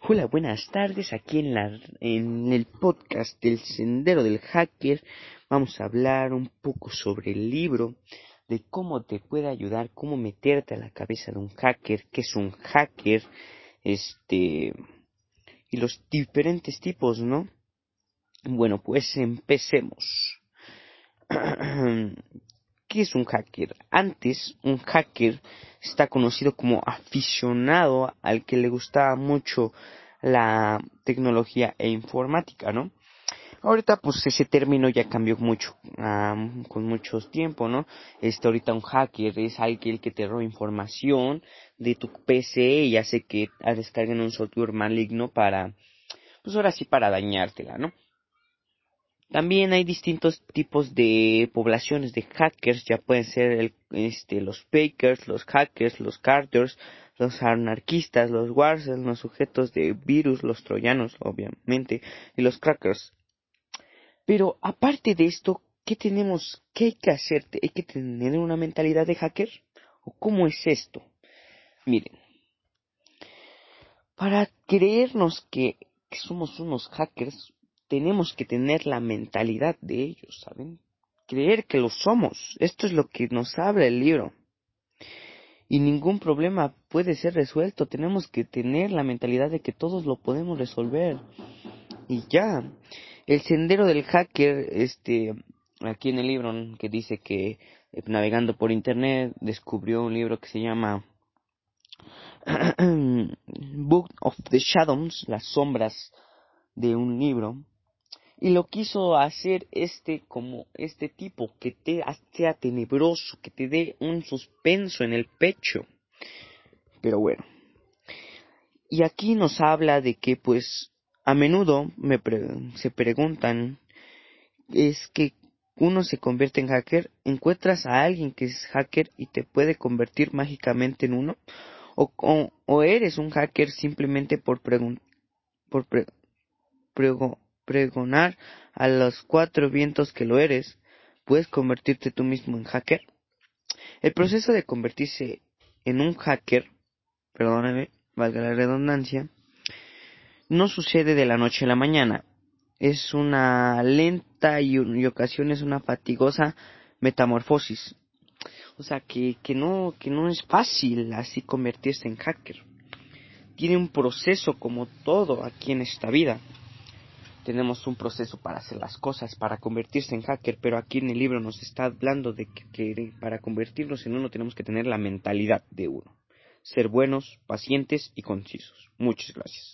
Hola, buenas tardes. Aquí en, la, en el podcast del Sendero del Hacker vamos a hablar un poco sobre el libro, de cómo te puede ayudar, cómo meterte a la cabeza de un hacker, qué es un hacker, este, y los diferentes tipos, ¿no? Bueno, pues empecemos. ¿Qué es un hacker? Antes, un hacker está conocido como aficionado al que le gustaba mucho la tecnología e informática, ¿no? Ahorita pues ese término ya cambió mucho, con mucho tiempo, ¿no? Este ahorita un hacker es alguien que te roba información de tu PC y hace que descarguen un software maligno para, pues ahora sí para dañártela, ¿no? También hay distintos tipos de poblaciones de hackers, ya pueden ser este, los fakers, los hackers, los carters, los anarquistas, los warsels, los sujetos de virus, los troyanos, obviamente, y los crackers. Pero aparte de esto, ¿qué tenemos? ¿Qué hay que hacer? ¿Hay que tener una mentalidad de hacker? ¿O cómo es esto? Miren, para creernos que somos unos hackers, tenemos que tener la mentalidad de ellos, ¿saben? Creer que lo somos. Esto es lo que nos habla el libro. Y ningún problema puede ser resuelto. Tenemos que tener la mentalidad de que todos lo podemos resolver. Y ya. El sendero del hacker, este, aquí en el libro que dice que eh, navegando por internet descubrió un libro que se llama Book of the Shadows, las sombras de un libro y lo quiso hacer este como este tipo que te sea tenebroso, que te dé un suspenso en el pecho. Pero bueno. Y aquí nos habla de que pues a menudo me se preguntan es que uno se convierte en hacker, encuentras a alguien que es hacker y te puede convertir mágicamente en uno, o, o, eres un hacker simplemente por, pregun por pre pregonar a los cuatro vientos que lo eres, puedes convertirte tú mismo en hacker. El proceso de convertirse en un hacker, perdóname, valga la redundancia, no sucede de la noche a la mañana. Es una lenta y, y ocasiones una fatigosa metamorfosis. O sea, que, que, no, que no es fácil así convertirse en hacker. Tiene un proceso como todo aquí en esta vida tenemos un proceso para hacer las cosas, para convertirse en hacker, pero aquí en el libro nos está hablando de que, para convertirnos en uno tenemos que tener la mentalidad de uno, ser buenos, pacientes y concisos. Muchas gracias.